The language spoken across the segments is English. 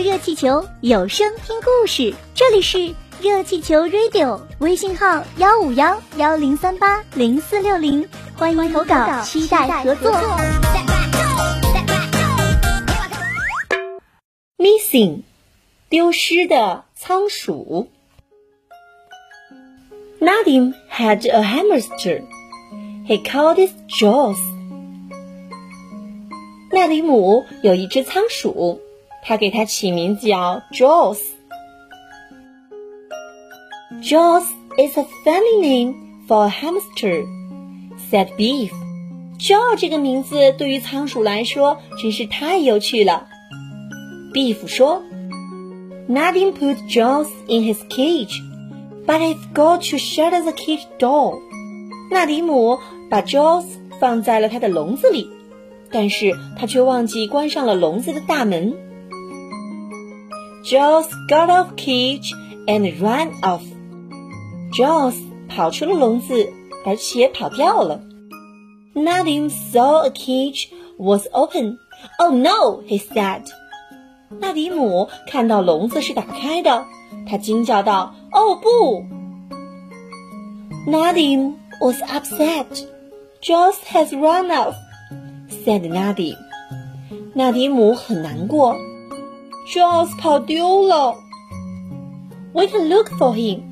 热气球，有声听故事。这里是热气球 Radio，微信号幺五幺幺零三八零四六零，欢迎投稿，期待合作。Missing，丢失的仓鼠。Nadim had a hamster. He called it Jaws. 纳迪姆有一只仓鼠，他给它起名叫 Jaws。Jaws is a family name for a hamster," said Beef. Jaw 这个名字对于仓鼠来说真是太有趣了。Beef 说，Nadim put Jaws in his cage, but it's got to shut the cage door. 纳迪姆把 Jaws 放在了他的笼子里，但是他却忘记关上了笼子的大门。Jaws got off cage and ran off. Jaws 跑出了笼子，而且跑掉了。Nadim saw a cage was open. Oh no, he said. 纳迪姆看到笼子是打开的，他惊叫道：“哦不！”Nadim was upset. Jaws has run off," said Nadim. 纳迪姆很难过。Charles can look for him,"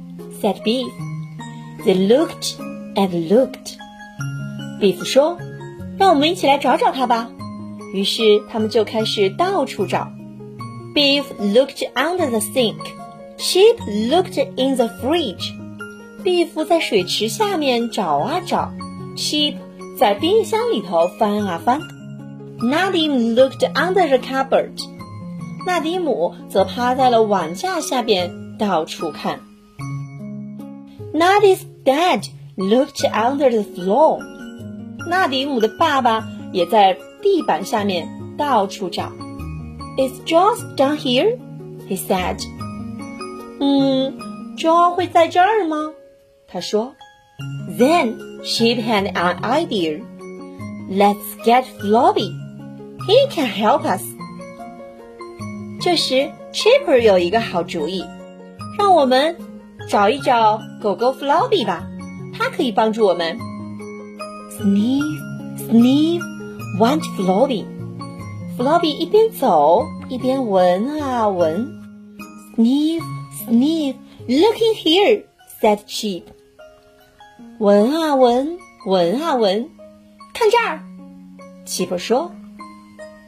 said Beef. They looked and looked. Beef 说：“让我们一起来找找他吧。”于是他们就开始到处找。Beef looked under the sink. Sheep looked in the fridge. Beef 在水池下面找啊找，Sheep 在冰箱里头翻啊翻。Nadim looked under the cupboard. 纳迪姆则趴在了碗架下边到处看。Nadim's dad looked under the floor。纳迪姆的爸爸也在地板下面到处找。Is Josh down here? He said。嗯，Josh 会在这儿吗？他说。Then she had an idea. Let's get Floppy. He can help us. 这时，Chipper 有一个好主意，让我们找一找狗狗 Floppy 吧，它可以帮助我们。Sniff, sniff, went Floppy. Floppy 一边走一边闻啊闻。Sniff, sniff, looking here, said Chip. 闻啊闻，闻啊闻，看这儿。，Chipper 说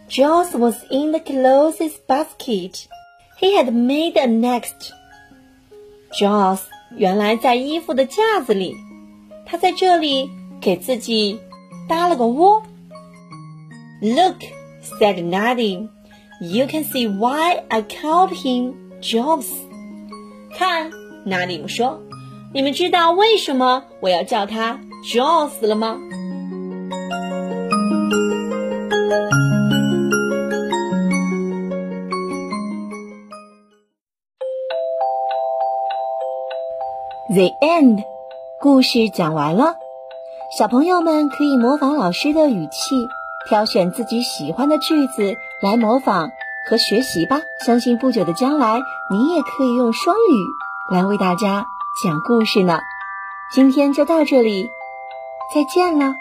Jaws was in the clothes basket. He had made a nest. Jones 原来在衣服的架子里，他在这里给自己搭了个窝。Look, said Nadim, you can see why I called him Jobs. 看，拿里姆说，你们知道为什么我要叫他 Jobs 了吗？？The end，故事讲完了。小朋友们可以模仿老师的语气，挑选自己喜欢的句子来模仿和学习吧。相信不久的将来，你也可以用双语来为大家。讲故事呢，今天就到这里，再见了。